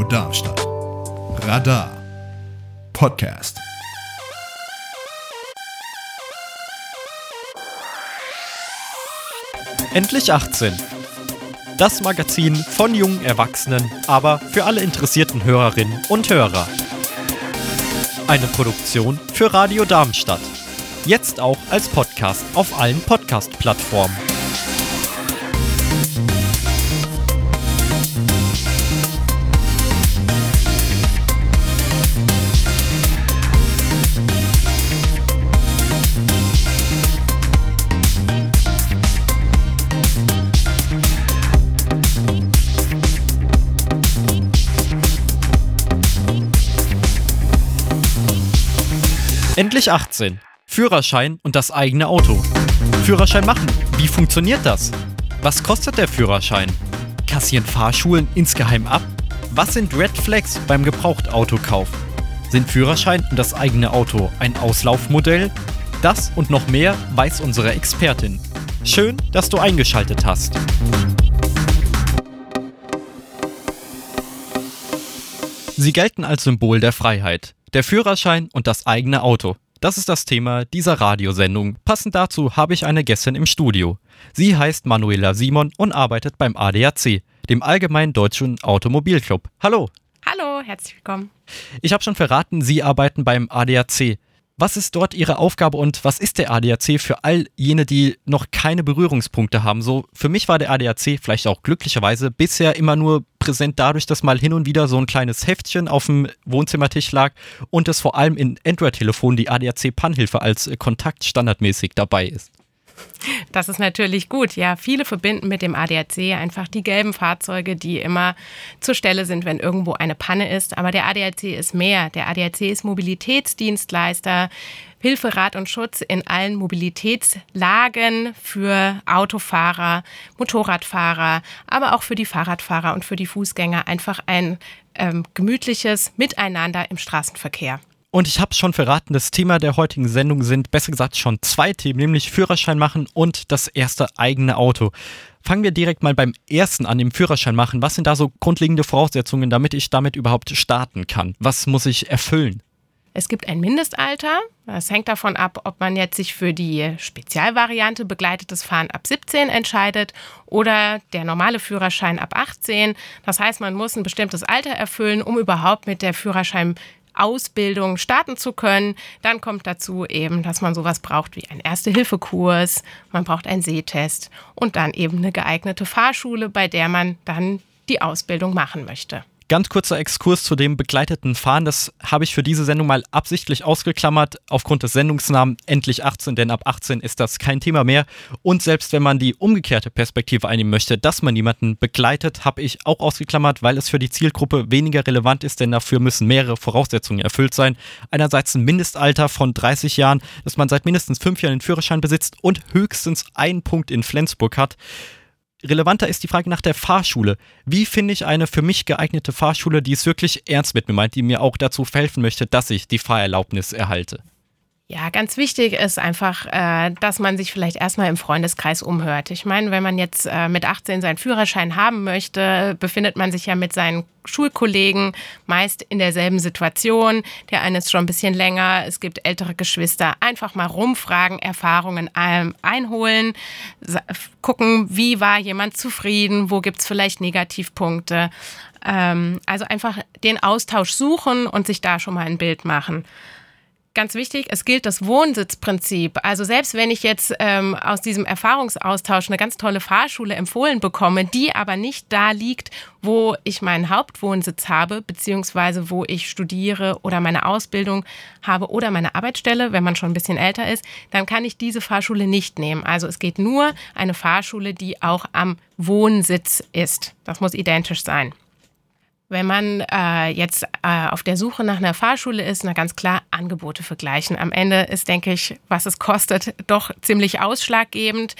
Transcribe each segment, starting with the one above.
Radio Darmstadt. Radar Podcast. Endlich 18. Das Magazin von jungen Erwachsenen, aber für alle interessierten Hörerinnen und Hörer. Eine Produktion für Radio Darmstadt. Jetzt auch als Podcast auf allen Podcast-Plattformen. Endlich 18. Führerschein und das eigene Auto. Führerschein machen. Wie funktioniert das? Was kostet der Führerschein? Kassieren Fahrschulen insgeheim ab? Was sind Red Flags beim Gebrauchtautokauf? Sind Führerschein und das eigene Auto ein Auslaufmodell? Das und noch mehr weiß unsere Expertin. Schön, dass du eingeschaltet hast. Sie gelten als Symbol der Freiheit der Führerschein und das eigene Auto. Das ist das Thema dieser Radiosendung. Passend dazu habe ich eine Gästin im Studio. Sie heißt Manuela Simon und arbeitet beim ADAC, dem Allgemeinen Deutschen Automobilclub. Hallo. Hallo, herzlich willkommen. Ich habe schon verraten, Sie arbeiten beim ADAC. Was ist dort Ihre Aufgabe und was ist der ADAC für all jene, die noch keine Berührungspunkte haben? So, für mich war der ADAC vielleicht auch glücklicherweise bisher immer nur präsent dadurch, dass mal hin und wieder so ein kleines Heftchen auf dem Wohnzimmertisch lag und es vor allem in Android-Telefonen die ADAC-PAN-Hilfe als Kontakt standardmäßig dabei ist. Das ist natürlich gut. Ja, viele verbinden mit dem ADAC einfach die gelben Fahrzeuge, die immer zur Stelle sind, wenn irgendwo eine Panne ist. Aber der ADAC ist mehr. Der ADAC ist Mobilitätsdienstleister. Hilfe, Rat und Schutz in allen Mobilitätslagen für Autofahrer, Motorradfahrer, aber auch für die Fahrradfahrer und für die Fußgänger. Einfach ein ähm, gemütliches Miteinander im Straßenverkehr. Und ich habe schon verraten, das Thema der heutigen Sendung sind besser gesagt schon zwei Themen, nämlich Führerschein machen und das erste eigene Auto. Fangen wir direkt mal beim ersten an, dem Führerschein machen. Was sind da so grundlegende Voraussetzungen, damit ich damit überhaupt starten kann? Was muss ich erfüllen? Es gibt ein Mindestalter. Das hängt davon ab, ob man jetzt sich für die Spezialvariante begleitetes Fahren ab 17 entscheidet oder der normale Führerschein ab 18. Das heißt, man muss ein bestimmtes Alter erfüllen, um überhaupt mit der Führerschein Ausbildung starten zu können. Dann kommt dazu eben, dass man sowas braucht wie einen Erste-Hilfe-Kurs, man braucht einen Sehtest und dann eben eine geeignete Fahrschule, bei der man dann die Ausbildung machen möchte. Ganz kurzer Exkurs zu dem begleiteten Fahren. Das habe ich für diese Sendung mal absichtlich ausgeklammert, aufgrund des Sendungsnamen Endlich 18, denn ab 18 ist das kein Thema mehr. Und selbst wenn man die umgekehrte Perspektive einnehmen möchte, dass man jemanden begleitet, habe ich auch ausgeklammert, weil es für die Zielgruppe weniger relevant ist, denn dafür müssen mehrere Voraussetzungen erfüllt sein. Einerseits ein Mindestalter von 30 Jahren, dass man seit mindestens fünf Jahren den Führerschein besitzt und höchstens einen Punkt in Flensburg hat relevanter ist die Frage nach der Fahrschule. Wie finde ich eine für mich geeignete Fahrschule, die es wirklich ernst mit mir meint, die mir auch dazu verhelfen möchte, dass ich die Fahrerlaubnis erhalte? Ja, ganz wichtig ist einfach, äh, dass man sich vielleicht erstmal im Freundeskreis umhört. Ich meine, wenn man jetzt äh, mit 18 seinen Führerschein haben möchte, befindet man sich ja mit seinen Schulkollegen meist in derselben Situation. Der eine ist schon ein bisschen länger, es gibt ältere Geschwister. Einfach mal rumfragen, Erfahrungen einholen, gucken, wie war jemand zufrieden, wo gibt es vielleicht Negativpunkte. Ähm, also einfach den Austausch suchen und sich da schon mal ein Bild machen ganz wichtig, es gilt das Wohnsitzprinzip. Also selbst wenn ich jetzt ähm, aus diesem Erfahrungsaustausch eine ganz tolle Fahrschule empfohlen bekomme, die aber nicht da liegt, wo ich meinen Hauptwohnsitz habe, beziehungsweise wo ich studiere oder meine Ausbildung habe oder meine Arbeitsstelle, wenn man schon ein bisschen älter ist, dann kann ich diese Fahrschule nicht nehmen. Also es geht nur eine Fahrschule, die auch am Wohnsitz ist. Das muss identisch sein. Wenn man äh, jetzt äh, auf der Suche nach einer Fahrschule ist, na ganz klar Angebote vergleichen. Am Ende ist, denke ich, was es kostet, doch ziemlich ausschlaggebend.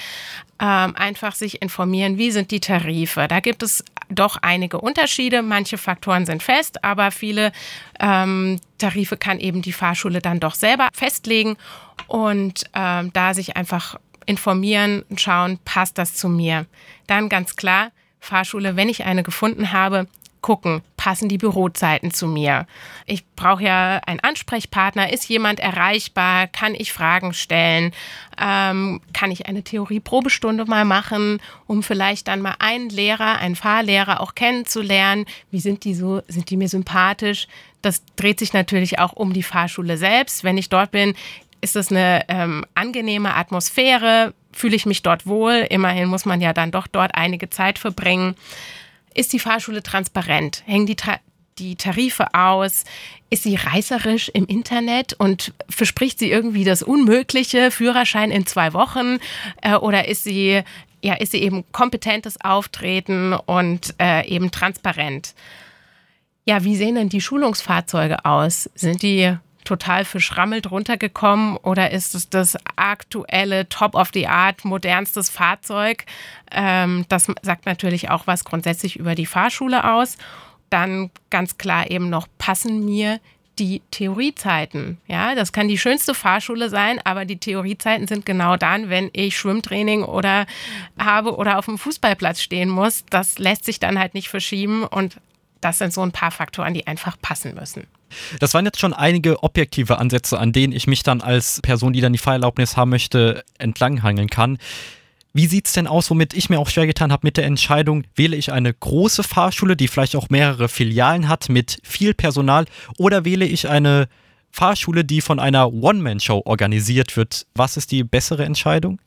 Ähm, einfach sich informieren, wie sind die Tarife. Da gibt es doch einige Unterschiede. Manche Faktoren sind fest, aber viele ähm, Tarife kann eben die Fahrschule dann doch selber festlegen und ähm, da sich einfach informieren und schauen, passt das zu mir. Dann ganz klar, Fahrschule, wenn ich eine gefunden habe, gucken, passen die Bürozeiten zu mir? Ich brauche ja einen Ansprechpartner. Ist jemand erreichbar? Kann ich Fragen stellen? Ähm, kann ich eine Theorieprobestunde mal machen, um vielleicht dann mal einen Lehrer, einen Fahrlehrer auch kennenzulernen? Wie sind die so? Sind die mir sympathisch? Das dreht sich natürlich auch um die Fahrschule selbst. Wenn ich dort bin, ist es eine ähm, angenehme Atmosphäre? Fühle ich mich dort wohl? Immerhin muss man ja dann doch dort einige Zeit verbringen. Ist die Fahrschule transparent? Hängen die, Ta die Tarife aus? Ist sie reißerisch im Internet und verspricht sie irgendwie das Unmögliche, Führerschein in zwei Wochen? Äh, oder ist sie, ja, ist sie eben kompetentes Auftreten und äh, eben transparent? Ja, wie sehen denn die Schulungsfahrzeuge aus? Sind die total verschrammelt runtergekommen oder ist es das aktuelle Top-of-the-Art modernstes Fahrzeug? Ähm, das sagt natürlich auch was grundsätzlich über die Fahrschule aus. Dann ganz klar eben noch, passen mir die Theoriezeiten. Ja, das kann die schönste Fahrschule sein, aber die Theoriezeiten sind genau dann, wenn ich Schwimmtraining oder habe oder auf dem Fußballplatz stehen muss. Das lässt sich dann halt nicht verschieben und das sind so ein paar Faktoren, die einfach passen müssen. Das waren jetzt schon einige objektive Ansätze, an denen ich mich dann als Person, die dann die Fahrerlaubnis haben möchte, entlanghangeln kann. Wie sieht es denn aus, womit ich mir auch schwer getan habe mit der Entscheidung, wähle ich eine große Fahrschule, die vielleicht auch mehrere Filialen hat mit viel Personal, oder wähle ich eine Fahrschule, die von einer One-Man-Show organisiert wird? Was ist die bessere Entscheidung?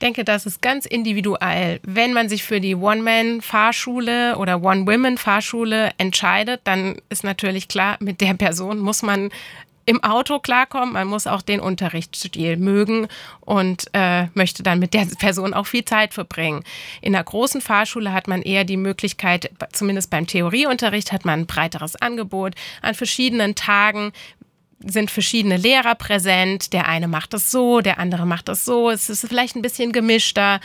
Denke, das ist ganz individuell. Wenn man sich für die One-Man-Fahrschule oder One-Women-Fahrschule entscheidet, dann ist natürlich klar, mit der Person muss man im Auto klarkommen, man muss auch den Unterrichtsstil mögen und äh, möchte dann mit der Person auch viel Zeit verbringen. In der großen Fahrschule hat man eher die Möglichkeit, zumindest beim Theorieunterricht hat man ein breiteres Angebot an verschiedenen Tagen sind verschiedene Lehrer präsent. Der eine macht das so, der andere macht das so. Es ist vielleicht ein bisschen gemischter.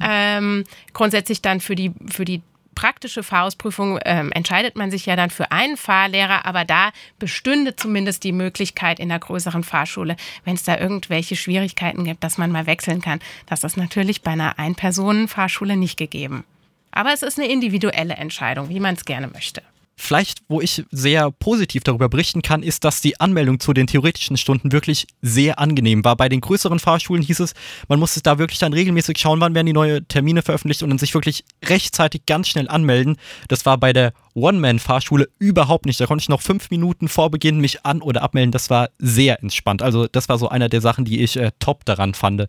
Ähm, grundsätzlich dann für die, für die praktische Fahrausprüfung ähm, entscheidet man sich ja dann für einen Fahrlehrer, aber da bestünde zumindest die Möglichkeit in der größeren Fahrschule, wenn es da irgendwelche Schwierigkeiten gibt, dass man mal wechseln kann. Das ist natürlich bei einer Ein-Personen-Fahrschule nicht gegeben. Aber es ist eine individuelle Entscheidung, wie man es gerne möchte. Vielleicht, wo ich sehr positiv darüber berichten kann, ist, dass die Anmeldung zu den theoretischen Stunden wirklich sehr angenehm war. Bei den größeren Fahrschulen hieß es, man musste da wirklich dann regelmäßig schauen, wann werden die neuen Termine veröffentlicht und dann sich wirklich rechtzeitig ganz schnell anmelden. Das war bei der One-Man-Fahrschule überhaupt nicht. Da konnte ich noch fünf Minuten vor Beginn mich an- oder abmelden. Das war sehr entspannt. Also das war so einer der Sachen, die ich äh, top daran fand.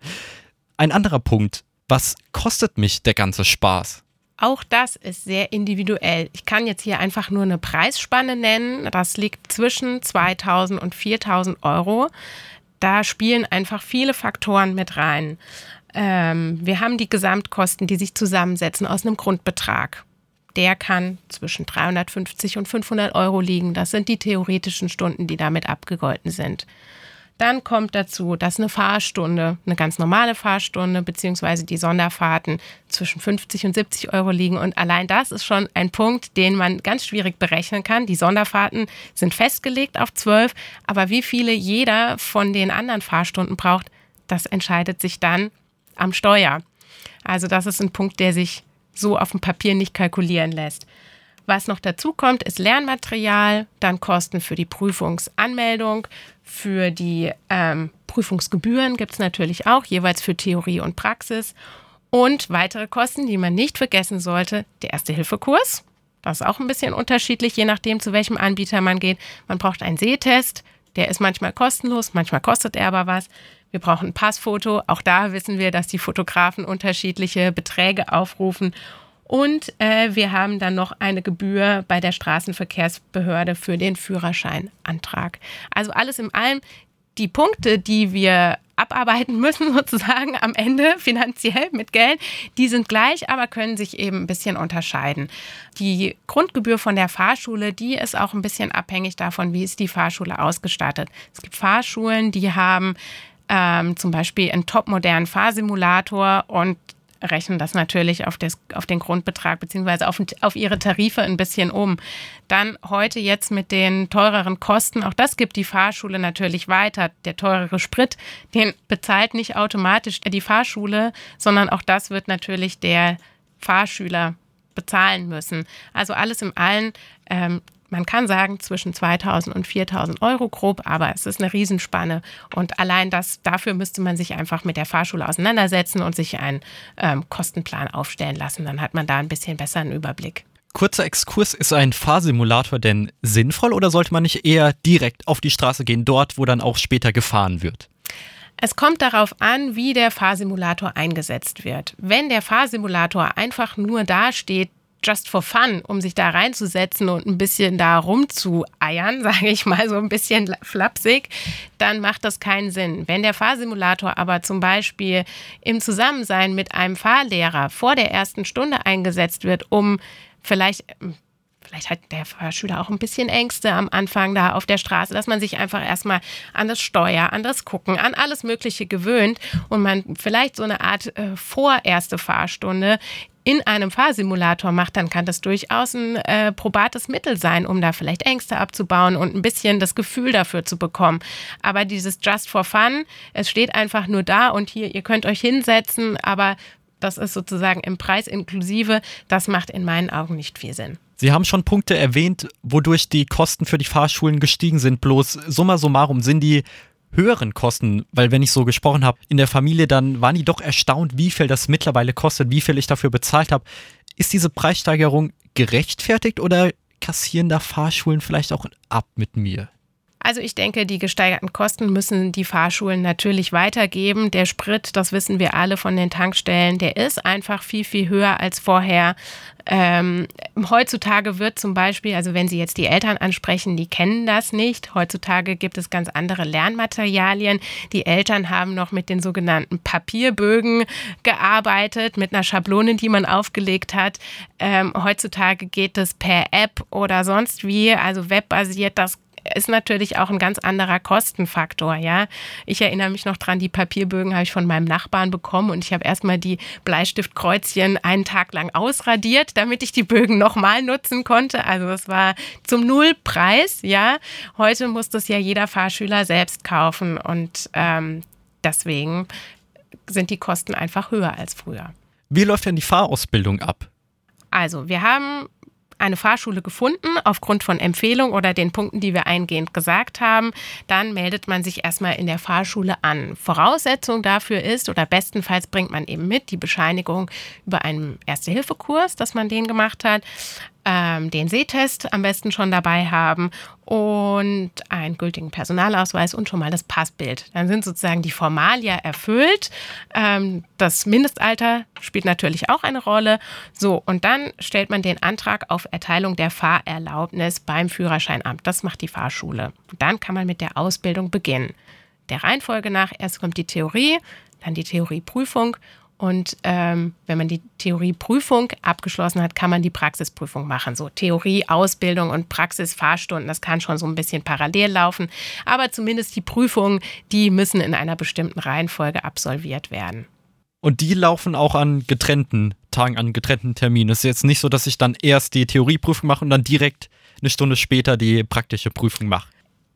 Ein anderer Punkt. Was kostet mich der ganze Spaß? Auch das ist sehr individuell. Ich kann jetzt hier einfach nur eine Preisspanne nennen. Das liegt zwischen 2000 und 4000 Euro. Da spielen einfach viele Faktoren mit rein. Ähm, wir haben die Gesamtkosten, die sich zusammensetzen aus einem Grundbetrag. Der kann zwischen 350 und 500 Euro liegen. Das sind die theoretischen Stunden, die damit abgegolten sind. Dann kommt dazu, dass eine Fahrstunde, eine ganz normale Fahrstunde, beziehungsweise die Sonderfahrten zwischen 50 und 70 Euro liegen. Und allein das ist schon ein Punkt, den man ganz schwierig berechnen kann. Die Sonderfahrten sind festgelegt auf 12, aber wie viele jeder von den anderen Fahrstunden braucht, das entscheidet sich dann am Steuer. Also das ist ein Punkt, der sich so auf dem Papier nicht kalkulieren lässt. Was noch dazu kommt, ist Lernmaterial, dann Kosten für die Prüfungsanmeldung, für die ähm, Prüfungsgebühren gibt es natürlich auch, jeweils für Theorie und Praxis. Und weitere Kosten, die man nicht vergessen sollte, der Erste-Hilfe-Kurs. Das ist auch ein bisschen unterschiedlich, je nachdem, zu welchem Anbieter man geht. Man braucht einen Sehtest, der ist manchmal kostenlos, manchmal kostet er aber was. Wir brauchen ein Passfoto. Auch da wissen wir, dass die Fotografen unterschiedliche Beträge aufrufen. Und äh, wir haben dann noch eine Gebühr bei der Straßenverkehrsbehörde für den Führerscheinantrag. Also alles in allem die Punkte, die wir abarbeiten müssen, sozusagen am Ende finanziell mit Geld, die sind gleich, aber können sich eben ein bisschen unterscheiden. Die Grundgebühr von der Fahrschule, die ist auch ein bisschen abhängig davon, wie ist die Fahrschule ausgestattet. Es gibt Fahrschulen, die haben ähm, zum Beispiel einen topmodernen Fahrsimulator und rechnen das natürlich auf, des, auf den Grundbetrag beziehungsweise auf, auf ihre Tarife ein bisschen um. Dann heute jetzt mit den teureren Kosten, auch das gibt die Fahrschule natürlich weiter. Der teurere Sprit, den bezahlt nicht automatisch die Fahrschule, sondern auch das wird natürlich der Fahrschüler bezahlen müssen. Also alles im Allen Ähm, man kann sagen zwischen 2000 und 4000 Euro grob, aber es ist eine Riesenspanne. Und allein das, dafür müsste man sich einfach mit der Fahrschule auseinandersetzen und sich einen ähm, Kostenplan aufstellen lassen. Dann hat man da ein bisschen besseren Überblick. Kurzer Exkurs, ist ein Fahrsimulator denn sinnvoll oder sollte man nicht eher direkt auf die Straße gehen, dort, wo dann auch später gefahren wird? Es kommt darauf an, wie der Fahrsimulator eingesetzt wird. Wenn der Fahrsimulator einfach nur dasteht, just for fun, um sich da reinzusetzen und ein bisschen da rumzueiern, sage ich mal so ein bisschen flapsig, dann macht das keinen Sinn. Wenn der Fahrsimulator aber zum Beispiel im Zusammensein mit einem Fahrlehrer vor der ersten Stunde eingesetzt wird, um vielleicht vielleicht hat der Fahrschüler auch ein bisschen Ängste am Anfang da auf der Straße, dass man sich einfach erstmal an das Steuer, an das Gucken, an alles Mögliche gewöhnt und man vielleicht so eine Art äh, vorerste Fahrstunde in einem Fahrsimulator macht, dann kann das durchaus ein äh, probates Mittel sein, um da vielleicht Ängste abzubauen und ein bisschen das Gefühl dafür zu bekommen. Aber dieses Just for Fun, es steht einfach nur da und hier, ihr könnt euch hinsetzen, aber das ist sozusagen im Preis inklusive, das macht in meinen Augen nicht viel Sinn. Sie haben schon Punkte erwähnt, wodurch die Kosten für die Fahrschulen gestiegen sind. Bloß summa summarum sind die höheren Kosten, weil wenn ich so gesprochen habe in der Familie, dann waren die doch erstaunt, wie viel das mittlerweile kostet, wie viel ich dafür bezahlt habe. Ist diese Preissteigerung gerechtfertigt oder kassieren da Fahrschulen vielleicht auch ab mit mir? Also ich denke, die gesteigerten Kosten müssen die Fahrschulen natürlich weitergeben. Der Sprit, das wissen wir alle von den Tankstellen, der ist einfach viel, viel höher als vorher. Ähm, heutzutage wird zum Beispiel, also wenn Sie jetzt die Eltern ansprechen, die kennen das nicht. Heutzutage gibt es ganz andere Lernmaterialien. Die Eltern haben noch mit den sogenannten Papierbögen gearbeitet, mit einer Schablone, die man aufgelegt hat. Ähm, heutzutage geht es per App oder sonst wie, also webbasiert. Das ist natürlich auch ein ganz anderer Kostenfaktor, ja. Ich erinnere mich noch dran, die Papierbögen habe ich von meinem Nachbarn bekommen und ich habe erstmal die Bleistiftkreuzchen einen Tag lang ausradiert, damit ich die Bögen nochmal nutzen konnte. Also es war zum Nullpreis, ja. Heute muss das ja jeder Fahrschüler selbst kaufen und ähm, deswegen sind die Kosten einfach höher als früher. Wie läuft denn die Fahrausbildung ab? Also, wir haben eine Fahrschule gefunden aufgrund von Empfehlung oder den Punkten, die wir eingehend gesagt haben, dann meldet man sich erstmal in der Fahrschule an. Voraussetzung dafür ist oder bestenfalls bringt man eben mit die Bescheinigung über einen Erste-Hilfe-Kurs, dass man den gemacht hat ähm, den Sehtest am besten schon dabei haben und einen gültigen Personalausweis und schon mal das Passbild. Dann sind sozusagen die Formalia erfüllt. Ähm, das Mindestalter spielt natürlich auch eine Rolle. So, und dann stellt man den Antrag auf Erteilung der Fahrerlaubnis beim Führerscheinamt. Das macht die Fahrschule. Dann kann man mit der Ausbildung beginnen. Der Reihenfolge nach, erst kommt die Theorie, dann die Theorieprüfung und ähm, wenn man die Theorieprüfung abgeschlossen hat, kann man die Praxisprüfung machen. So Theorie, Ausbildung und Praxis, Fahrstunden, das kann schon so ein bisschen parallel laufen. Aber zumindest die Prüfungen, die müssen in einer bestimmten Reihenfolge absolviert werden. Und die laufen auch an getrennten Tagen, an getrennten Terminen. Es ist jetzt nicht so, dass ich dann erst die Theorieprüfung mache und dann direkt eine Stunde später die praktische Prüfung mache.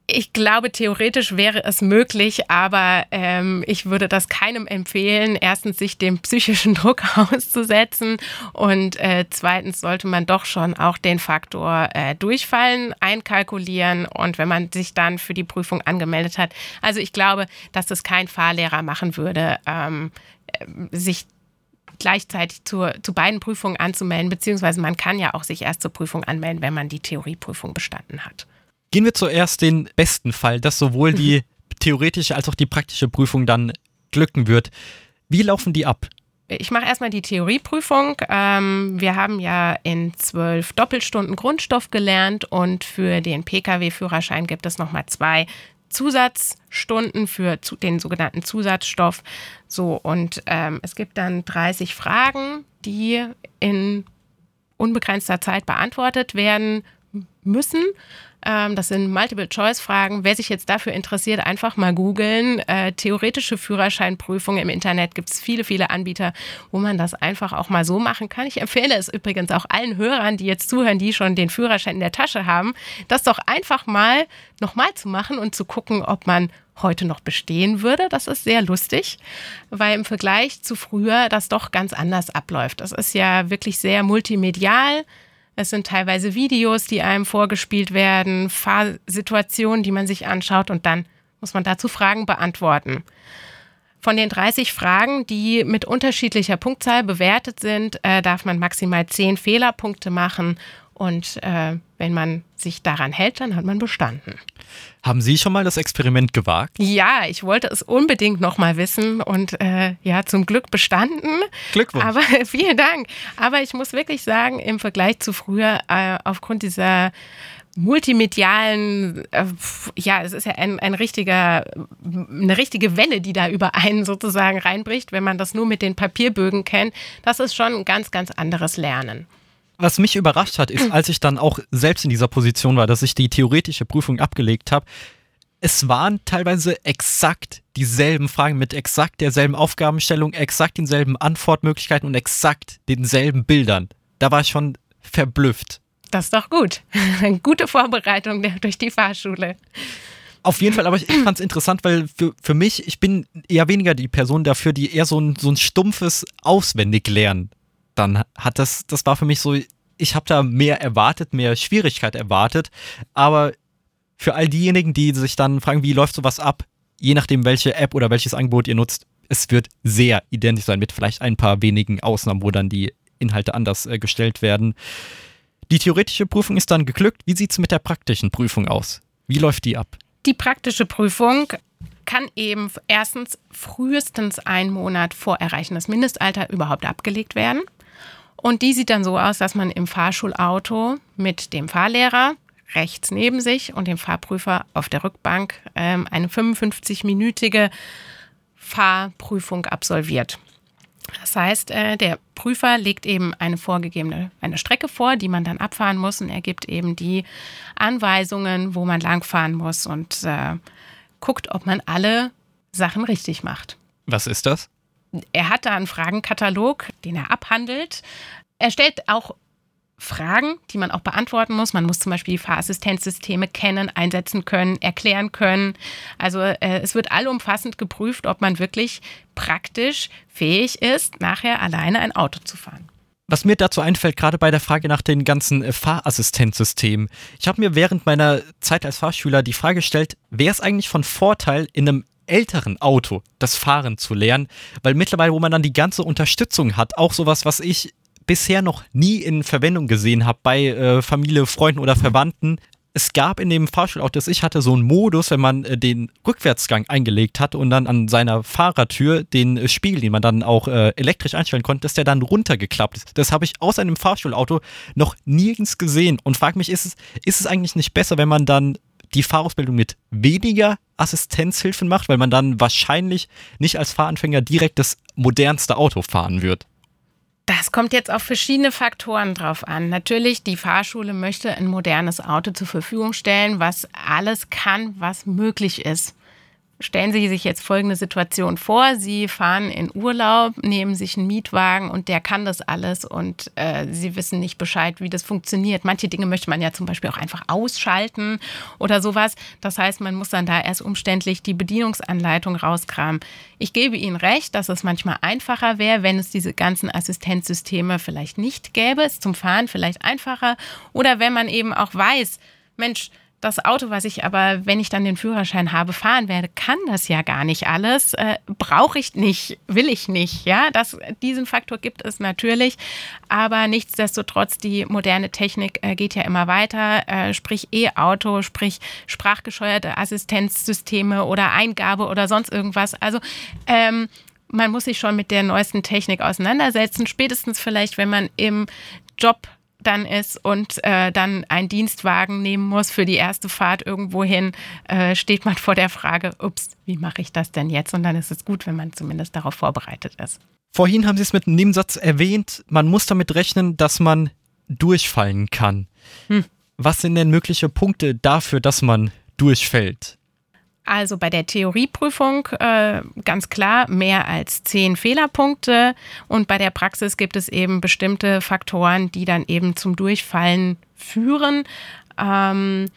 Ich glaube, theoretisch wäre es möglich, aber ähm, ich würde das keinem empfehlen. Erstens, sich dem psychischen Druck auszusetzen und äh, zweitens sollte man doch schon auch den Faktor äh, Durchfallen einkalkulieren und wenn man sich dann für die Prüfung angemeldet hat. Also ich glaube, dass das kein Fahrlehrer machen würde, ähm, äh, sich gleichzeitig zur, zu beiden Prüfungen anzumelden, beziehungsweise man kann ja auch sich erst zur Prüfung anmelden, wenn man die Theorieprüfung bestanden hat. Gehen wir zuerst den besten Fall, dass sowohl die theoretische als auch die praktische Prüfung dann glücken wird. Wie laufen die ab? Ich mache erstmal die Theorieprüfung. Ähm, wir haben ja in zwölf Doppelstunden Grundstoff gelernt und für den Pkw-Führerschein gibt es nochmal zwei Zusatzstunden für den sogenannten Zusatzstoff. So, und ähm, es gibt dann 30 Fragen, die in unbegrenzter Zeit beantwortet werden müssen. Ähm, das sind Multiple-Choice-Fragen. Wer sich jetzt dafür interessiert, einfach mal googeln. Äh, theoretische Führerscheinprüfung im Internet gibt es viele, viele Anbieter, wo man das einfach auch mal so machen kann. Ich empfehle es übrigens auch allen Hörern, die jetzt zuhören, die schon den Führerschein in der Tasche haben, das doch einfach mal nochmal zu machen und zu gucken, ob man heute noch bestehen würde. Das ist sehr lustig, weil im Vergleich zu früher das doch ganz anders abläuft. Das ist ja wirklich sehr multimedial Es sind teilweise Videos, die einem vorgespielt werden, Fahrsituationen, die man sich anschaut und dann muss man dazu Fragen beantworten. Von den 30 Fragen, die mit unterschiedlicher Punktzahl bewertet sind, äh, darf man maximal 10 Fehlerpunkte machen. Und äh, wenn man sich daran hält, dann hat man bestanden. Haben Sie schon mal das Experiment gewagt? Ja, ich wollte es unbedingt noch mal wissen und äh, ja, zum Glück bestanden. Glückwunsch. Aber vielen Dank. Aber ich muss wirklich sagen, im Vergleich zu früher, äh, aufgrund dieser multimedialen, äh, ja, es ist ja ein, ein richtiger, eine richtige Welle, die da über einen sozusagen reinbricht, wenn man das nur mit den Papierbögen kennt. Das ist schon ein ganz, ganz anderes Lernen. Was mich überrascht hat, ist, als ich dann auch selbst in dieser Position war, dass ich die theoretische Prüfung abgelegt habe, es waren teilweise exakt dieselben Fragen mit exakt derselben Aufgabenstellung, exakt denselben Antwortmöglichkeiten und exakt denselben Bildern. Da war ich schon verblüfft. Das ist doch gut. Eine gute Vorbereitung durch die Fahrschule. Auf jeden Fall, aber ich, fand es interessant, weil für, für mich, ich bin eher weniger die Person dafür, die eher so ein, so ein stumpfes Auswendiglernen dann hat. Das, das war für mich so, ich habe da mehr erwartet, mehr Schwierigkeit erwartet, aber für all diejenigen, die sich dann fragen, wie läuft sowas ab, je nachdem, welche App oder welches Angebot ihr nutzt, es wird sehr identisch sein, mit vielleicht ein paar wenigen Ausnahmen, wo dann die Inhalte anders äh, gestellt werden. Die theoretische Prüfung ist dann geglückt. Wie sieht es mit der praktischen Prüfung aus? Wie läuft die ab? Die praktische Prüfung kann eben erstens frühestens einen Monat vor Erreichen des Mindestalter überhaupt abgelegt werden. Und die sieht dann so aus, dass man im Fahrschulauto mit dem Fahrlehrer rechts neben sich und dem Fahrprüfer auf der Rückbank ähm, eine 55-minütige Fahrprüfung absolviert. Das heißt, äh, der Prüfer legt eben eine vorgegebene eine Strecke vor, die man dann abfahren muss und er gibt eben die Anweisungen, wo man langfahren muss und äh, guckt, ob man alle Sachen richtig macht. Was ist das? Er hat da einen Fragenkatalog, den er abhandelt. Er stellt auch Fragen, die man auch beantworten muss. Man muss zum Beispiel die Fahrassistenzsysteme kennen, einsetzen können, erklären können. Also äh, es wird allumfassend geprüft, ob man wirklich praktisch fähig ist, nachher alleine ein Auto zu fahren. Was mir dazu einfällt, gerade bei der Frage nach den ganzen äh, Fahrassistenzsystemen. Ich habe mir während meiner Zeit als Fahrschüler die Frage gestellt, wäre es eigentlich von Vorteil, in einem älteren Auto das Fahren zu lernen, weil mittlerweile, wo man dann die ganze Unterstützung hat, auch sowas, was ich bisher noch nie in Verwendung gesehen habe bei äh, Familie, Freunden oder Verwandten. Es gab in dem Fahrschulauto, das ich hatte, so einen Modus, wenn man äh, den Rückwärtsgang eingelegt hat und dann an seiner Fahrertür den äh, Spiegel, den man dann auch äh, elektrisch einstellen konnte, dass der dann runtergeklappt ist. Das habe ich aus einem Fahrschulauto noch nirgends gesehen und frage mich, ist es, ist es eigentlich nicht besser, wenn man dann die Fahrausbildung mit weniger Assistenzhilfen macht, weil man dann wahrscheinlich nicht als Fahranfänger direkt das modernste Auto fahren wird? Das kommt jetzt auf verschiedene Faktoren drauf an. Natürlich, die Fahrschule möchte ein modernes Auto zur Verfügung stellen, was alles kann, was möglich ist. Stellen Sie sich jetzt folgende Situation vor. Sie fahren in Urlaub, nehmen sich einen Mietwagen und der kann das alles und äh, Sie wissen nicht Bescheid, wie das funktioniert. Manche Dinge möchte man ja zum Beispiel auch einfach ausschalten oder sowas. Das heißt, man muss dann da erst umständlich die Bedienungsanleitung rauskramen. Ich gebe Ihnen recht, dass es manchmal einfacher wäre, wenn es diese ganzen Assistenzsysteme vielleicht nicht gäbe. Es zum Fahren vielleicht einfacher. Oder wenn man eben auch weiß, Mensch, das Auto, was ich aber, wenn ich dann den Führerschein habe, fahren werde, kann das ja gar nicht alles. Äh, Brauche ich nicht, will ich nicht. Ja, das, diesen Faktor gibt es natürlich. Aber nichtsdestotrotz, die moderne Technik äh, geht ja immer weiter. Äh, sprich E-Auto, sprich sprachgescheuerte Assistenzsysteme oder Eingabe oder sonst irgendwas. Also, ähm, man muss sich schon mit der neuesten Technik auseinandersetzen. Spätestens vielleicht, wenn man im Job dann ist und äh, dann einen Dienstwagen nehmen muss für die erste Fahrt irgendwo hin, äh, steht man vor der Frage, ups, wie mache ich das denn jetzt? Und dann ist es gut, wenn man zumindest darauf vorbereitet ist. Vorhin haben Sie es mit einem Nebensatz erwähnt, man muss damit rechnen, dass man durchfallen kann. Hm. Was sind denn mögliche Punkte dafür, dass man durchfällt? Also bei der Theorieprüfung äh, ganz klar mehr als zehn Fehlerpunkte und bei der Praxis gibt es eben bestimmte Faktoren, die dann eben zum Durchfallen führen. Ähm,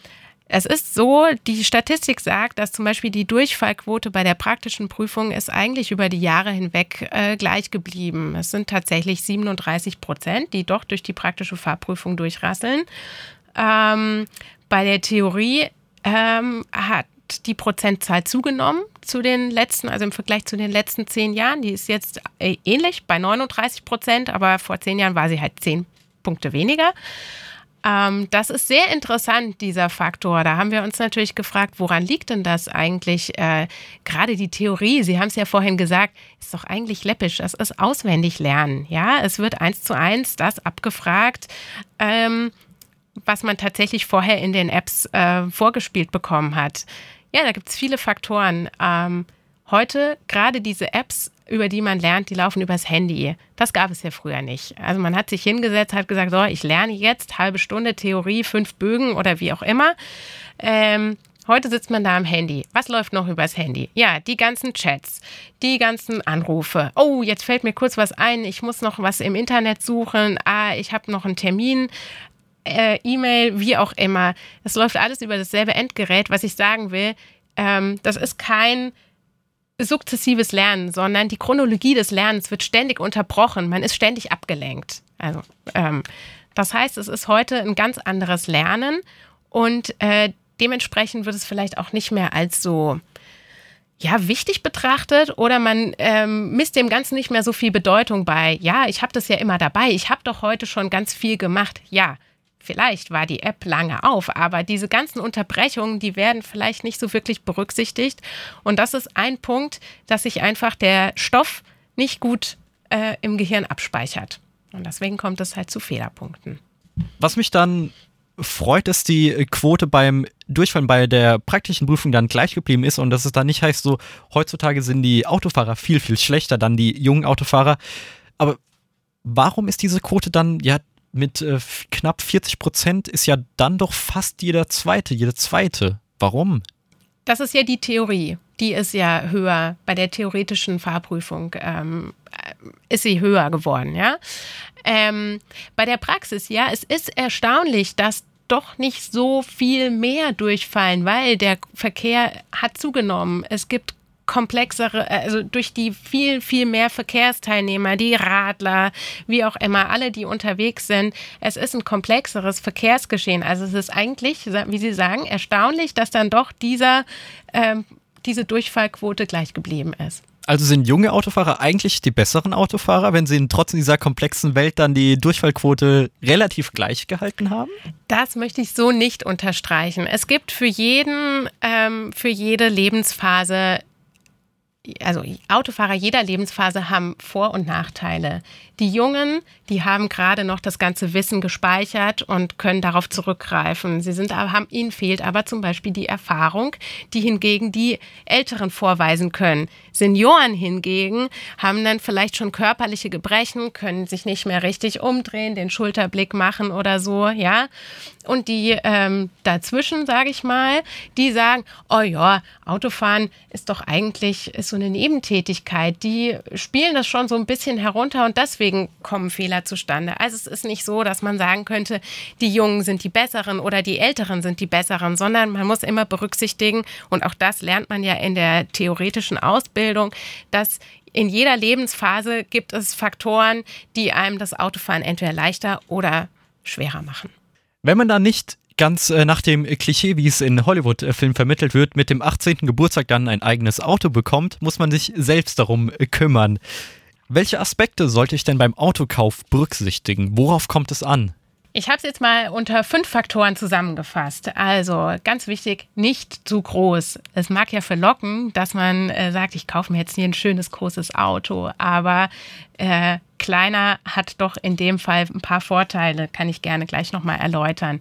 Es ist so, die Statistik sagt, dass zum Beispiel die Durchfallquote bei der praktischen Prüfung ist eigentlich über die Jahre hinweg äh, gleich geblieben. Es sind tatsächlich 37 Prozent, die doch durch die praktische Fahrprüfung durchrasseln. Ähm, bei der Theorie ähm, hat die Prozentzahl zugenommen zu den letzten, also im Vergleich zu den letzten zehn Jahren. Die ist jetzt äh, ähnlich bei 39 Prozent, aber vor zehn Jahren war sie halt zehn Punkte weniger. Ähm, das ist sehr interessant, dieser Faktor. Da haben wir uns natürlich gefragt, woran liegt denn das eigentlich? Äh, Gerade die Theorie, Sie haben es ja vorhin gesagt, ist doch eigentlich läppisch. Das ist auswendig lernen. Ja, es wird eins zu eins das abgefragt. Ähm, was man tatsächlich vorher in den Apps äh, vorgespielt bekommen hat. Ja, da gibt es viele Faktoren. Ähm, heute gerade diese Apps über die man lernt, die laufen übers Handy. Das gab es ja früher nicht. Also man hat sich hingesetzt, hat gesagt, so, ich lerne jetzt halbe Stunde Theorie, fünf Bögen oder wie auch immer. Ähm, heute sitzt man da am Handy. Was läuft noch übers Handy? Ja, die ganzen Chats, die ganzen Anrufe. Oh, jetzt fällt mir kurz was ein. Ich muss noch was im Internet suchen. Ah, ich habe noch einen Termin. Äh, E-Mail, wie auch immer. Das läuft alles über dasselbe Endgerät. Was ich sagen will, ähm, das ist kein sukzessives Lernen, sondern die Chronologie des Lernens wird ständig unterbrochen. Man ist ständig abgelenkt. Also, ähm, das heißt, es ist heute ein ganz anderes Lernen und äh, dementsprechend wird es vielleicht auch nicht mehr als so ja, wichtig betrachtet oder man ähm, misst dem Ganzen nicht mehr so viel Bedeutung bei. Ja, ich habe das ja immer dabei. Ich habe doch heute schon ganz viel gemacht. Ja, Vielleicht war die App lange auf, aber diese ganzen Unterbrechungen, die werden vielleicht nicht so wirklich berücksichtigt. Und das ist ein Punkt, dass sich einfach der Stoff nicht gut äh, im Gehirn abspeichert. Und deswegen kommt es halt zu Fehlerpunkten. Was mich dann freut, dass die Quote beim Durchfallen bei der praktischen Prüfung dann gleich geblieben ist und dass es dann nicht heißt, so heutzutage sind die Autofahrer viel, viel schlechter, dann die jungen Autofahrer. Aber warum ist diese Quote dann ja mit äh, knapp 40 Prozent ist ja dann doch fast jeder Zweite, jede Zweite. Warum? Das ist ja die Theorie. Die ist ja höher. Bei der theoretischen Fahrprüfung ähm, äh, ist sie höher geworden, ja. Ähm, bei der Praxis, ja, es ist erstaunlich, dass doch nicht so viel mehr durchfallen, weil der Verkehr hat zugenommen. Es gibt komplexere, äh, also durch die viel, viel mehr Verkehrsteilnehmer, die Radler, wie auch immer, alle, die unterwegs sind. Es ist ein komplexeres Verkehrsgeschehen. Also es ist eigentlich, wie Sie sagen, erstaunlich, dass dann doch dieser, ähm, diese Durchfallquote gleich geblieben ist. Also sind junge Autofahrer eigentlich die besseren Autofahrer, wenn sie in trotz dieser komplexen Welt dann die Durchfallquote relativ gleich gehalten haben? Das möchte ich so nicht unterstreichen. Es gibt für jeden, ähm, für jede Lebensphase also Autofahrer jeder Lebensphase haben Vor- und Nachteile. Die Jungen, die haben gerade noch das ganze Wissen gespeichert und können darauf zurückgreifen. Sie sind, haben, ihnen fehlt aber zum Beispiel die Erfahrung, die hingegen die Älteren vorweisen können. Senioren hingegen haben dann vielleicht schon körperliche Gebrechen, können sich nicht mehr richtig umdrehen, den Schulterblick machen oder so, ja. Und die ähm, dazwischen, sage ich mal, die sagen, oh ja, Autofahren ist doch eigentlich ist so eine Nebentätigkeit. Die spielen das schon so ein bisschen herunter und deswegen kommen Fehler zustande. Also es ist nicht so, dass man sagen könnte, die Jungen sind die Besseren oder die Älteren sind die Besseren, sondern man muss immer berücksichtigen, und auch das lernt man ja in der theoretischen Ausbildung, dass in jeder Lebensphase gibt es Faktoren, die einem das Autofahren entweder leichter oder schwerer machen. Wenn man da nicht ganz äh, nach dem Klischee, wie es in Hollywood-Filmen vermittelt wird, mit dem 18. Geburtstag dann ein eigenes Auto bekommt, muss man sich selbst darum äh, kümmern. Welche Aspekte sollte ich denn beim Autokauf berücksichtigen? Worauf kommt es an? Ich habe es jetzt mal unter fünf Faktoren zusammengefasst. Also ganz wichtig, nicht zu groß. Es mag ja verlocken, dass man äh, sagt, ich kaufe mir jetzt hier ein schönes großes Auto, aber äh, kleiner hat doch in dem Fall ein paar Vorteile, kann ich gerne gleich nochmal erläutern.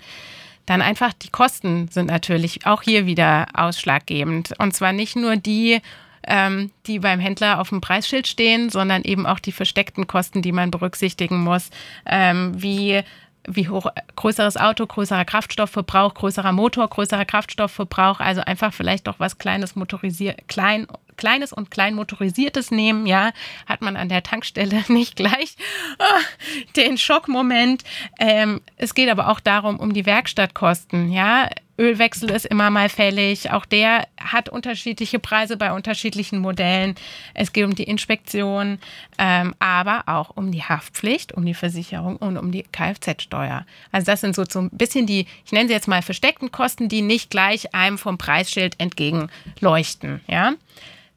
Dann einfach die Kosten sind natürlich auch hier wieder ausschlaggebend. Und zwar nicht nur die, ähm, die beim Händler auf dem Preisschild stehen, sondern eben auch die versteckten Kosten, die man berücksichtigen muss, ähm, wie wie hoch größeres Auto, größerer Kraftstoffverbrauch, größerer Motor, größerer Kraftstoffverbrauch, also einfach vielleicht doch was kleines motorisiert, klein, kleines und klein motorisiertes nehmen, ja, hat man an der Tankstelle nicht gleich oh, den Schockmoment. Ähm, es geht aber auch darum, um die Werkstattkosten, ja. Ölwechsel ist immer mal fällig. Auch der hat unterschiedliche Preise bei unterschiedlichen Modellen. Es geht um die Inspektion, ähm, aber auch um die Haftpflicht, um die Versicherung und um die Kfz-Steuer. Also das sind so, so ein bisschen die, ich nenne sie jetzt mal versteckten Kosten, die nicht gleich einem vom Preisschild entgegenleuchten. Ja.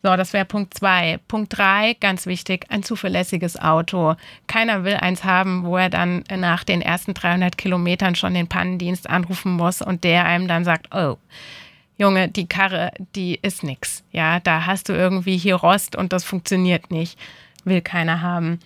So, das wäre Punkt zwei. Punkt drei, ganz wichtig, ein zuverlässiges Auto. Keiner will eins haben, wo er dann nach den ersten 300 Kilometern schon den Pannendienst anrufen muss und der einem dann sagt, oh, Junge, die Karre, die ist nix. Ja, da hast du irgendwie hier Rost und das funktioniert nicht. Will keiner haben.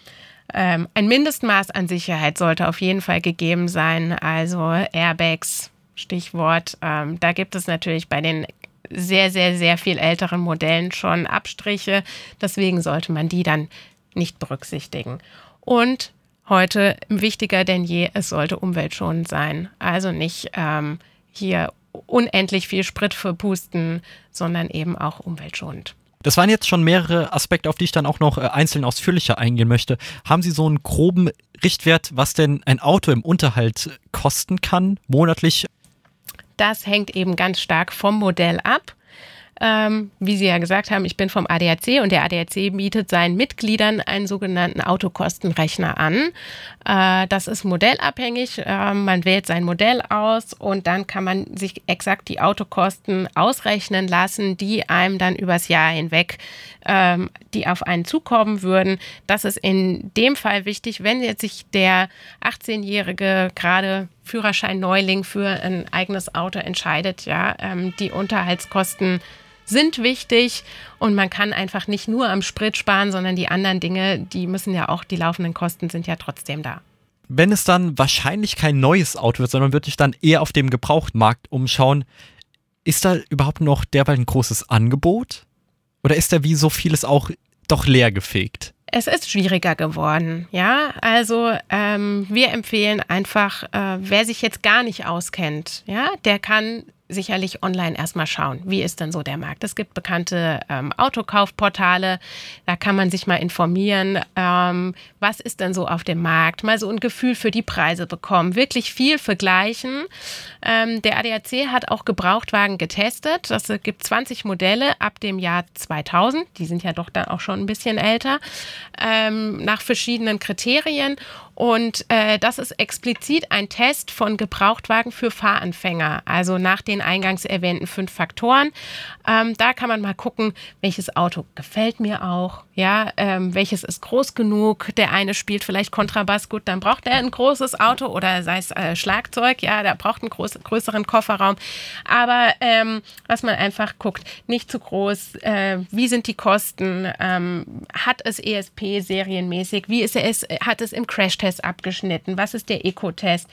Ähm, ein Mindestmaß an Sicherheit sollte auf jeden Fall gegeben sein. Also Airbags, Stichwort. Ähm, da gibt es natürlich bei den sehr, sehr, sehr viel älteren Modellen schon Abstriche. Deswegen sollte man die dann nicht berücksichtigen. Und heute wichtiger denn je, es sollte umweltschonend sein. Also nicht ähm, hier unendlich viel Sprit verpusten, sondern eben auch umweltschonend. Das waren jetzt schon mehrere Aspekte, auf die ich dann auch noch äh, einzeln ausführlicher eingehen möchte. Haben Sie so einen groben Richtwert, was denn ein Auto im Unterhalt kosten kann, monatlich? Das hängt eben ganz stark vom Modell ab. Ähm, wie Sie ja gesagt haben, ich bin vom ADAC und der ADAC bietet seinen Mitgliedern einen sogenannten Autokostenrechner an. Äh, das ist modellabhängig. Äh, man wählt sein Modell aus und dann kann man sich exakt die Autokosten ausrechnen lassen, die einem dann übers Jahr hinweg, ähm, die auf einen zukommen würden. Das ist in dem Fall wichtig, wenn jetzt sich der 18-Jährige gerade Führerschein Neuling für ein eigenes Auto entscheidet, ja, ähm, die Unterhaltskosten sind wichtig und man kann einfach nicht nur am Sprit sparen, sondern die anderen Dinge, die müssen ja auch, die laufenden Kosten sind ja trotzdem da. Wenn es dann wahrscheinlich kein neues Auto wird, sondern würde ich dann eher auf dem Gebrauchtmarkt umschauen, ist da überhaupt noch derweil ein großes Angebot? Oder ist da wie so vieles auch doch leer gefegt? Es ist schwieriger geworden, ja. Also ähm, wir empfehlen einfach, äh, wer sich jetzt gar nicht auskennt, ja, der kann sicherlich online erstmal schauen, wie ist denn so der Markt. Es gibt bekannte ähm, Autokaufportale, da kann man sich mal informieren, ähm, was ist denn so auf dem Markt, mal so ein Gefühl für die Preise bekommen, wirklich viel vergleichen. Ähm, der ADAC hat auch Gebrauchtwagen getestet. Das gibt 20 Modelle ab dem Jahr 2000, die sind ja doch dann auch schon ein bisschen älter, ähm, nach verschiedenen Kriterien. Und äh, das ist explizit ein Test von Gebrauchtwagen für Fahranfänger, also nach den eingangs erwähnten fünf Faktoren. Ähm, da kann man mal gucken, welches Auto gefällt mir auch, ja, ähm, welches ist groß genug. Der eine spielt vielleicht Kontrabass, gut, dann braucht er ein großes Auto oder sei es äh, Schlagzeug, ja, der braucht einen groß, größeren Kofferraum. Aber ähm, was man einfach guckt, nicht zu groß, äh, wie sind die Kosten, ähm, hat es ESP serienmäßig, wie ist es, hat es im Crashtest abgeschnitten, was ist der Eco-Test,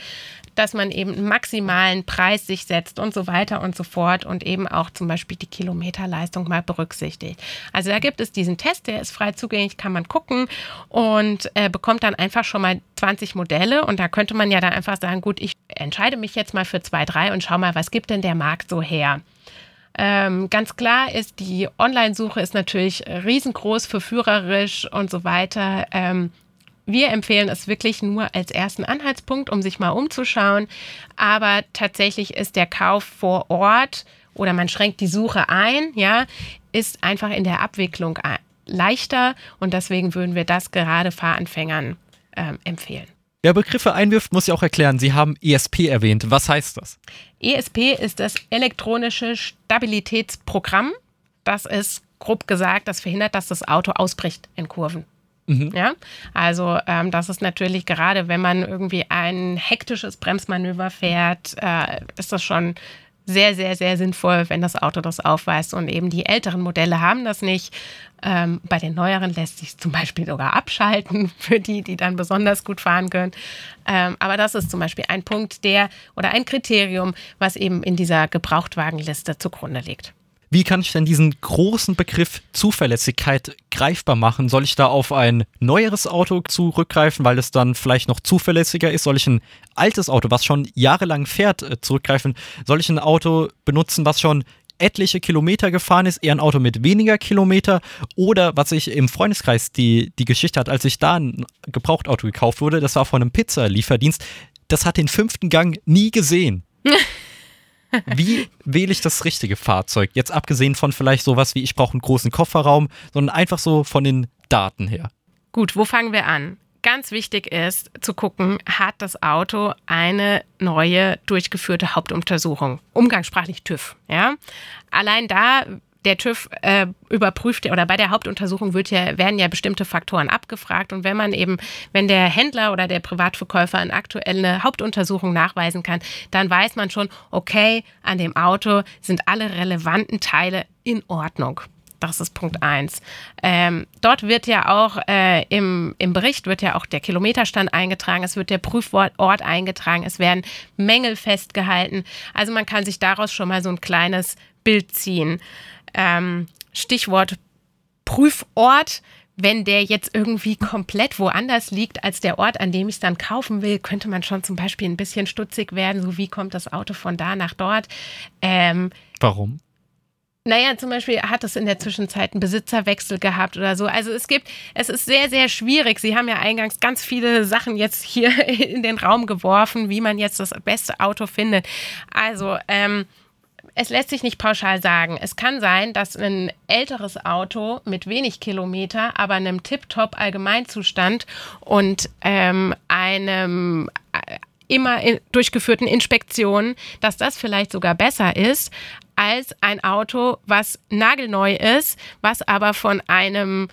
dass man eben maximalen Preis sich setzt und so weiter und so fort und eben auch zum Beispiel die Kilometerleistung mal berücksichtigt. Also da gibt es diesen Test, der ist frei zugänglich, kann man gucken und äh, bekommt dann einfach schon mal 20 Modelle und da könnte man ja dann einfach sagen, gut, ich entscheide mich jetzt mal für zwei, drei und schau mal, was gibt denn der Markt so her. Ähm, ganz klar ist, die Online-Suche ist natürlich riesengroß, verführerisch und so weiter. Ähm, wir empfehlen es wirklich nur als ersten Anhaltspunkt, um sich mal umzuschauen. Aber tatsächlich ist der Kauf vor Ort oder man schränkt die Suche ein, ja, ist einfach in der Abwicklung leichter und deswegen würden wir das gerade Fahranfängern ähm, empfehlen. Wer Begriffe einwirft, muss ja auch erklären. Sie haben ESP erwähnt. Was heißt das? ESP ist das elektronische Stabilitätsprogramm. Das ist grob gesagt, das verhindert, dass das Auto ausbricht in Kurven. Mhm. Ja, also ähm, das ist natürlich gerade, wenn man irgendwie ein hektisches Bremsmanöver fährt, äh, ist das schon sehr, sehr, sehr sinnvoll, wenn das Auto das aufweist. Und eben die älteren Modelle haben das nicht. Ähm, bei den neueren lässt sich zum Beispiel sogar abschalten für die, die dann besonders gut fahren können. Ähm, aber das ist zum Beispiel ein Punkt, der oder ein Kriterium, was eben in dieser Gebrauchtwagenliste zugrunde liegt. Wie kann ich denn diesen großen Begriff Zuverlässigkeit greifbar machen? Soll ich da auf ein neueres Auto zurückgreifen, weil es dann vielleicht noch zuverlässiger ist? Soll ich ein altes Auto, was schon jahrelang fährt, äh, zurückgreifen? Soll ich ein Auto benutzen, was schon etliche Kilometer gefahren ist, eher ein Auto mit weniger Kilometer oder was ich im Freundeskreis die, die Geschichte hat, als ich da ein Gebrauchtauto gekauft wurde, das war von einem Pizzalieferdienst, das hat den fünften Gang nie gesehen. Wie wähle ich das richtige Fahrzeug? Jetzt abgesehen von vielleicht sowas wie, ich brauche einen großen Kofferraum, sondern einfach so von den Daten her. Gut, wo fangen wir an? Ganz wichtig ist zu gucken, hat das Auto eine neue durchgeführte Hauptuntersuchung? Umgangssprachlich TÜV. Ja? Allein da der TÜV äh, überprüft oder bei der Hauptuntersuchung wird ja, werden ja bestimmte Faktoren abgefragt. Und wenn man eben, wenn der Händler oder der Privatverkäufer eine aktuelle Hauptuntersuchung nachweisen kann, dann weiß man schon, okay, an dem Auto sind alle relevanten Teile in Ordnung. Das ist Punkt eins. Ähm, dort wird ja auch äh, im, im Bericht wird ja auch der Kilometerstand eingetragen, es wird der Prüfort eingetragen, es werden Mängel festgehalten. Also man kann sich daraus schon mal so ein kleines Bild ziehen. Ähm, Stichwort Prüfort. Wenn der jetzt irgendwie komplett woanders liegt als der Ort, an dem ich es dann kaufen will, könnte man schon zum Beispiel ein bisschen stutzig werden. So wie kommt das Auto von da nach dort? Ähm, Warum? Naja, zum Beispiel hat es in der Zwischenzeit einen Besitzerwechsel gehabt oder so. Also es gibt, es ist sehr, sehr schwierig. Sie haben ja eingangs ganz viele Sachen jetzt hier in den Raum geworfen, wie man jetzt das beste Auto findet. Also, ähm, es lässt sich nicht pauschal sagen. Es kann sein, dass ein älteres Auto mit wenig Kilometer, aber einem Tip-Top Allgemeinzustand und ähm, einem äh, immer durchgeführten Inspektionen, dass das vielleicht sogar besser ist als ein Auto, was nagelneu ist, was aber von einem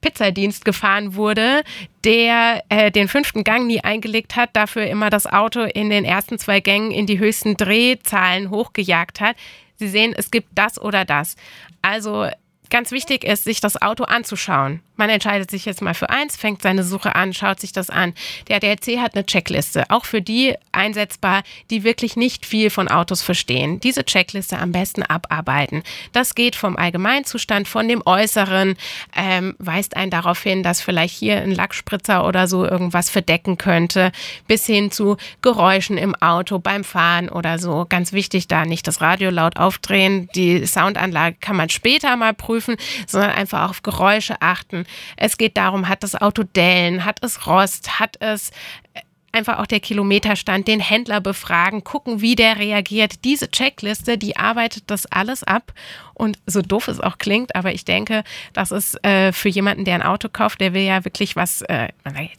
Pizzadienst gefahren wurde, der äh, den fünften Gang nie eingelegt hat, dafür immer das Auto in den ersten zwei Gängen in die höchsten Drehzahlen hochgejagt hat. Sie sehen, es gibt das oder das. Also ganz wichtig ist, sich das Auto anzuschauen. Man entscheidet sich jetzt mal für eins, fängt seine Suche an, schaut sich das an. Der DLC hat eine Checkliste, auch für die einsetzbar, die wirklich nicht viel von Autos verstehen. Diese Checkliste am besten abarbeiten. Das geht vom Allgemeinzustand, von dem Äußeren, ähm, weist einen darauf hin, dass vielleicht hier ein Lackspritzer oder so irgendwas verdecken könnte, bis hin zu Geräuschen im Auto beim Fahren oder so. Ganz wichtig, da nicht das Radio laut aufdrehen. Die Soundanlage kann man später mal prüfen, sondern einfach auf Geräusche achten. Es geht darum, hat das Auto Dellen, hat es Rost, hat es äh, einfach auch der Kilometerstand, den Händler befragen, gucken, wie der reagiert. Diese Checkliste, die arbeitet das alles ab. Und so doof es auch klingt, aber ich denke, das ist äh, für jemanden, der ein Auto kauft, der will ja wirklich was, äh,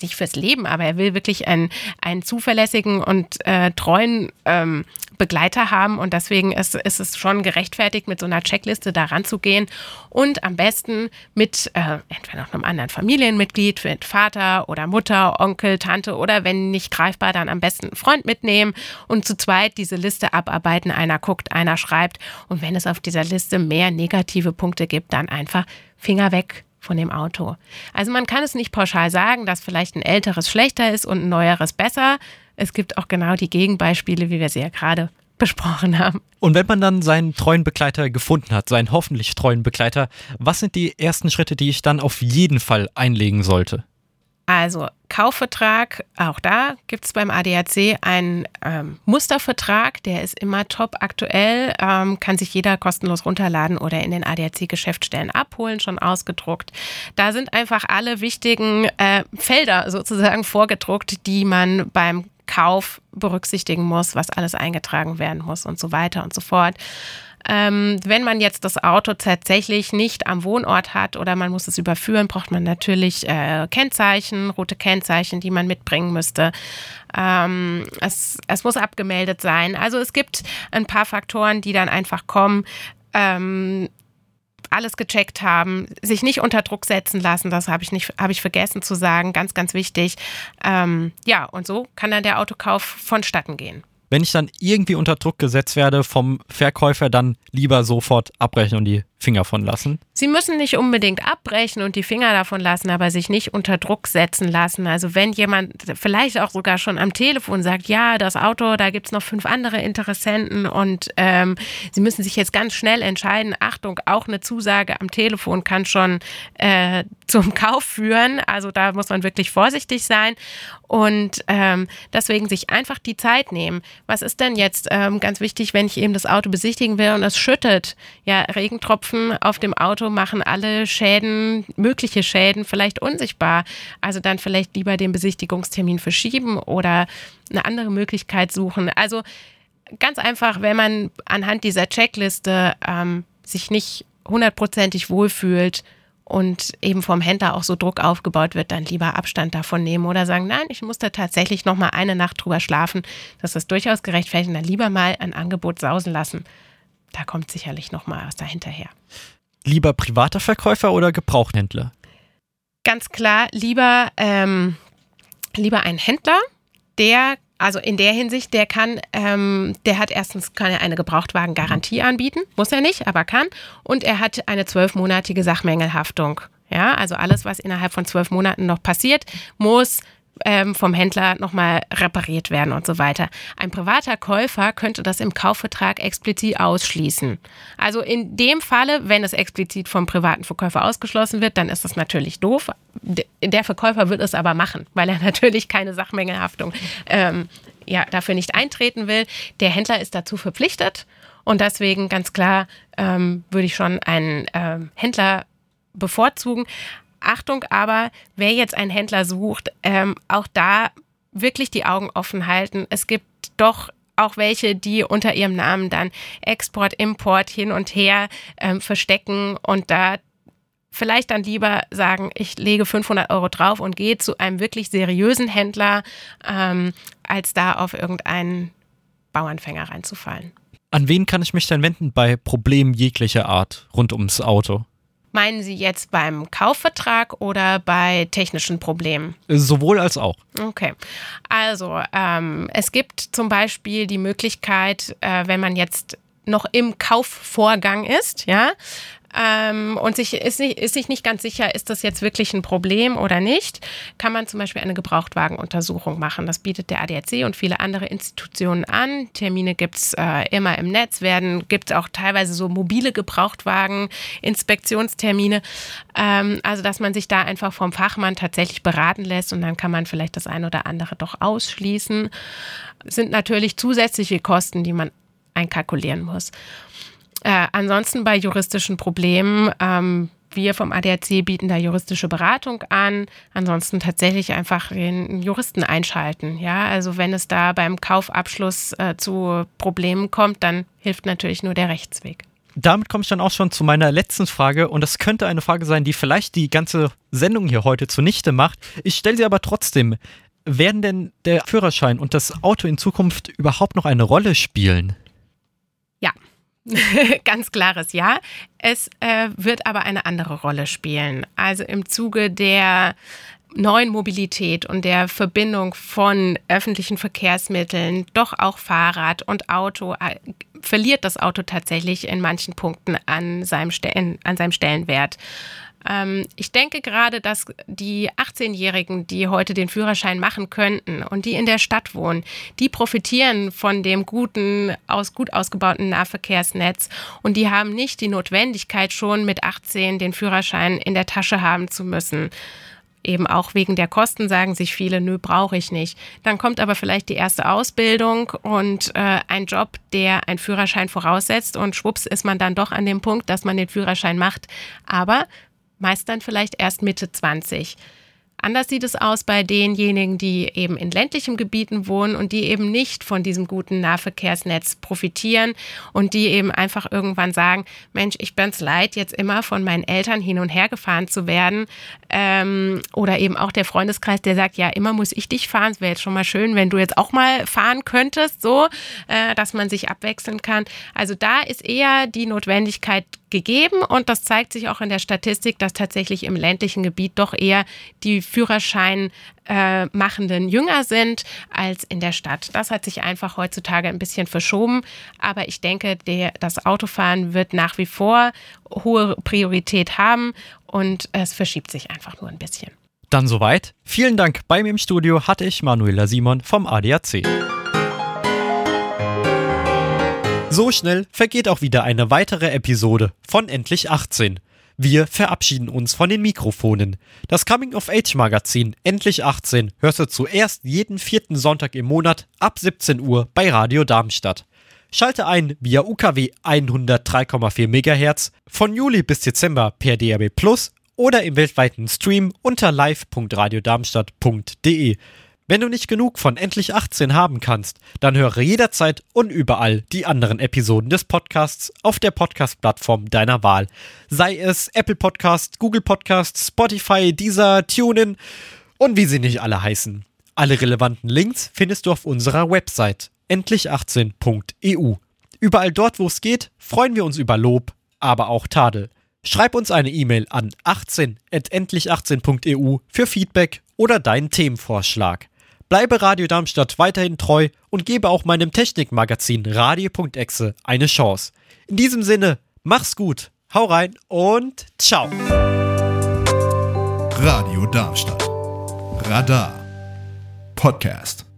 nicht fürs Leben, aber er will wirklich einen, einen zuverlässigen und äh, treuen ähm, Begleiter haben. Und deswegen ist, ist es schon gerechtfertigt, mit so einer Checkliste da ranzugehen. Und am besten mit äh, entweder noch einem anderen Familienmitglied, mit Vater oder Mutter, Onkel, Tante oder wenn nicht greifbar, dann am besten einen Freund mitnehmen und zu zweit diese Liste abarbeiten. Einer guckt, einer schreibt. Und wenn es auf dieser Liste mehr negative Punkte gibt, dann einfach Finger weg von dem Auto. Also man kann es nicht pauschal sagen, dass vielleicht ein älteres schlechter ist und ein neueres besser. Es gibt auch genau die Gegenbeispiele, wie wir sie ja gerade besprochen haben. Und wenn man dann seinen treuen Begleiter gefunden hat, seinen hoffentlich treuen Begleiter, was sind die ersten Schritte, die ich dann auf jeden Fall einlegen sollte? Also Kaufvertrag, auch da gibt es beim ADAC einen ähm, Mustervertrag, der ist immer top aktuell, ähm, kann sich jeder kostenlos runterladen oder in den ADAC-Geschäftsstellen abholen, schon ausgedruckt. Da sind einfach alle wichtigen äh, Felder sozusagen vorgedruckt, die man beim Kauf berücksichtigen muss, was alles eingetragen werden muss und so weiter und so fort. Ähm, wenn man jetzt das Auto tatsächlich nicht am Wohnort hat oder man muss es überführen, braucht man natürlich äh, Kennzeichen, rote Kennzeichen, die man mitbringen müsste. Ähm, es, es muss abgemeldet sein. Also es gibt ein paar Faktoren, die dann einfach kommen. Ähm, alles gecheckt haben, sich nicht unter Druck setzen lassen, das habe ich nicht, habe ich vergessen zu sagen, ganz, ganz wichtig. Ähm, ja, und so kann dann der Autokauf vonstatten gehen wenn ich dann irgendwie unter Druck gesetzt werde vom Verkäufer, dann lieber sofort abbrechen und die Finger von lassen? Sie müssen nicht unbedingt abbrechen und die Finger davon lassen, aber sich nicht unter Druck setzen lassen. Also wenn jemand vielleicht auch sogar schon am Telefon sagt, ja, das Auto, da gibt es noch fünf andere Interessenten und ähm, Sie müssen sich jetzt ganz schnell entscheiden, Achtung, auch eine Zusage am Telefon kann schon äh, zum Kauf führen. Also da muss man wirklich vorsichtig sein und ähm, deswegen sich einfach die Zeit nehmen. Was ist denn jetzt ähm, ganz wichtig, wenn ich eben das Auto besichtigen will und es schüttet? Ja, Regentropfen Tropfen auf dem Auto machen alle Schäden, mögliche Schäden vielleicht unsichtbar. Also dann vielleicht lieber den Besichtigungstermin verschieben oder eine andere Möglichkeit suchen. Also ganz einfach, wenn man anhand dieser Checkliste ähm, sich nicht hundertprozentig wohlfühlt und eben vom Händler auch so Druck aufgebaut wird, dann lieber Abstand davon nehmen oder sagen, nein, ich muss da tatsächlich noch mal eine Nacht drüber schlafen. Das ist durchaus gerechtfertigt. Und dann lieber mal ein Angebot sausen lassen. Da kommt sicherlich noch mal was dahinterher. Lieber privater Verkäufer oder Gebrauchhändler? Ganz klar, lieber, ähm, lieber ein Händler, der also in der Hinsicht, der kann, ähm, der hat erstens kann er eine Gebrauchtwagengarantie anbieten, muss er nicht, aber kann. Und er hat eine zwölfmonatige Sachmängelhaftung. Ja, also alles, was innerhalb von zwölf Monaten noch passiert, muss ähm, vom Händler nochmal repariert werden und so weiter. Ein privater Käufer könnte das im Kaufvertrag explizit ausschließen. Also in dem Falle, wenn es explizit vom privaten Verkäufer ausgeschlossen wird, dann ist das natürlich doof. Der Verkäufer wird es aber machen, weil er natürlich keine Sachmängelhaftung ähm, ja, dafür nicht eintreten will. Der Händler ist dazu verpflichtet. Und deswegen ganz klar ähm, würde ich schon einen ähm, Händler bevorzugen. Achtung aber, wer jetzt einen Händler sucht, ähm, auch da wirklich die Augen offen halten. Es gibt doch auch welche, die unter ihrem Namen dann Export, Import hin und her ähm, verstecken und da vielleicht dann lieber sagen, ich lege 500 Euro drauf und gehe zu einem wirklich seriösen Händler, ähm, als da auf irgendeinen Bauernfänger reinzufallen. An wen kann ich mich denn wenden bei Problemen jeglicher Art rund ums Auto? Meinen Sie jetzt beim Kaufvertrag oder bei technischen Problemen? Sowohl als auch. Okay. Also, ähm, es gibt zum Beispiel die Möglichkeit, äh, wenn man jetzt noch im Kaufvorgang ist, ja, ähm, und sich ist, nicht, ist sich nicht ganz sicher, ist das jetzt wirklich ein Problem oder nicht, kann man zum Beispiel eine Gebrauchtwagenuntersuchung machen. Das bietet der ADAC und viele andere Institutionen an. Termine gibt es äh, immer im Netz, werden gibt es auch teilweise so mobile Gebrauchtwagen, Inspektionstermine. Ähm, also dass man sich da einfach vom Fachmann tatsächlich beraten lässt und dann kann man vielleicht das ein oder andere doch ausschließen. Sind natürlich zusätzliche Kosten, die man einkalkulieren muss. Äh, ansonsten bei juristischen Problemen, ähm, wir vom ADAC bieten da juristische Beratung an. Ansonsten tatsächlich einfach den Juristen einschalten. Ja, also wenn es da beim Kaufabschluss äh, zu Problemen kommt, dann hilft natürlich nur der Rechtsweg. Damit komme ich dann auch schon zu meiner letzten Frage und das könnte eine Frage sein, die vielleicht die ganze Sendung hier heute zunichte macht. Ich stelle sie aber trotzdem. Werden denn der Führerschein und das Auto in Zukunft überhaupt noch eine Rolle spielen? Ja, Ganz klares Ja. Es äh, wird aber eine andere Rolle spielen. Also im Zuge der neuen Mobilität und der Verbindung von öffentlichen Verkehrsmitteln, doch auch Fahrrad und Auto, äh, verliert das Auto tatsächlich in manchen Punkten an seinem, Stellen, an seinem Stellenwert. Ähm, ich denke gerade, dass die 18-Jährigen, die heute den Führerschein machen könnten und die in der Stadt wohnen, die profitieren von dem guten, aus, gut ausgebauten Nahverkehrsnetz und die haben nicht die Notwendigkeit, schon mit 18 den Führerschein in der Tasche haben zu müssen eben auch wegen der Kosten sagen sich viele, nö, brauche ich nicht. Dann kommt aber vielleicht die erste Ausbildung und äh, ein Job, der einen Führerschein voraussetzt und schwupps ist man dann doch an dem Punkt, dass man den Führerschein macht. Aber meist dann vielleicht erst Mitte 20. Anders sieht es aus bei denjenigen, die eben in ländlichen Gebieten wohnen und die eben nicht von diesem guten Nahverkehrsnetz profitieren und die eben einfach irgendwann sagen, Mensch, ich bin's leid, jetzt immer von meinen Eltern hin und her gefahren zu werden. Ähm, oder eben auch der Freundeskreis, der sagt, ja, immer muss ich dich fahren. Es wäre jetzt schon mal schön, wenn du jetzt auch mal fahren könntest, so, äh, dass man sich abwechseln kann. Also da ist eher die Notwendigkeit gegeben und das zeigt sich auch in der Statistik, dass tatsächlich im ländlichen Gebiet doch eher die Führerschein äh, machenden jünger sind als in der Stadt. Das hat sich einfach heutzutage ein bisschen verschoben, aber ich denke, der, das Autofahren wird nach wie vor hohe Priorität haben und es verschiebt sich einfach nur ein bisschen. Dann soweit. Vielen Dank. Bei mir im Studio hatte ich Manuela Simon vom ADAC. So schnell vergeht auch wieder eine weitere Episode von Endlich 18. Wir verabschieden uns von den Mikrofonen. Das Coming of Age Magazin Endlich 18 hörst du zuerst jeden vierten Sonntag im Monat ab 17 Uhr bei Radio Darmstadt. Schalte ein via UKW 103,4 MHz von Juli bis Dezember per DAB Plus oder im weltweiten Stream unter live.radiodarmstadt.de. Wenn du nicht genug von Endlich 18 haben kannst, dann höre jederzeit und überall die anderen Episoden des Podcasts auf der Podcast-Plattform deiner Wahl. Sei es Apple Podcast, Google Podcast, Spotify, Deezer, TuneIn und wie sie nicht alle heißen. Alle relevanten Links findest du auf unserer Website endlich18.eu. Überall dort, wo es geht, freuen wir uns über Lob, aber auch Tadel. Schreib uns eine E-Mail an 18endlich18.eu für Feedback oder deinen Themenvorschlag. Bleibe Radio Darmstadt weiterhin treu und gebe auch meinem Technikmagazin Radio.exe eine Chance. In diesem Sinne, mach's gut, hau rein und ciao. Radio Darmstadt. Radar. Podcast.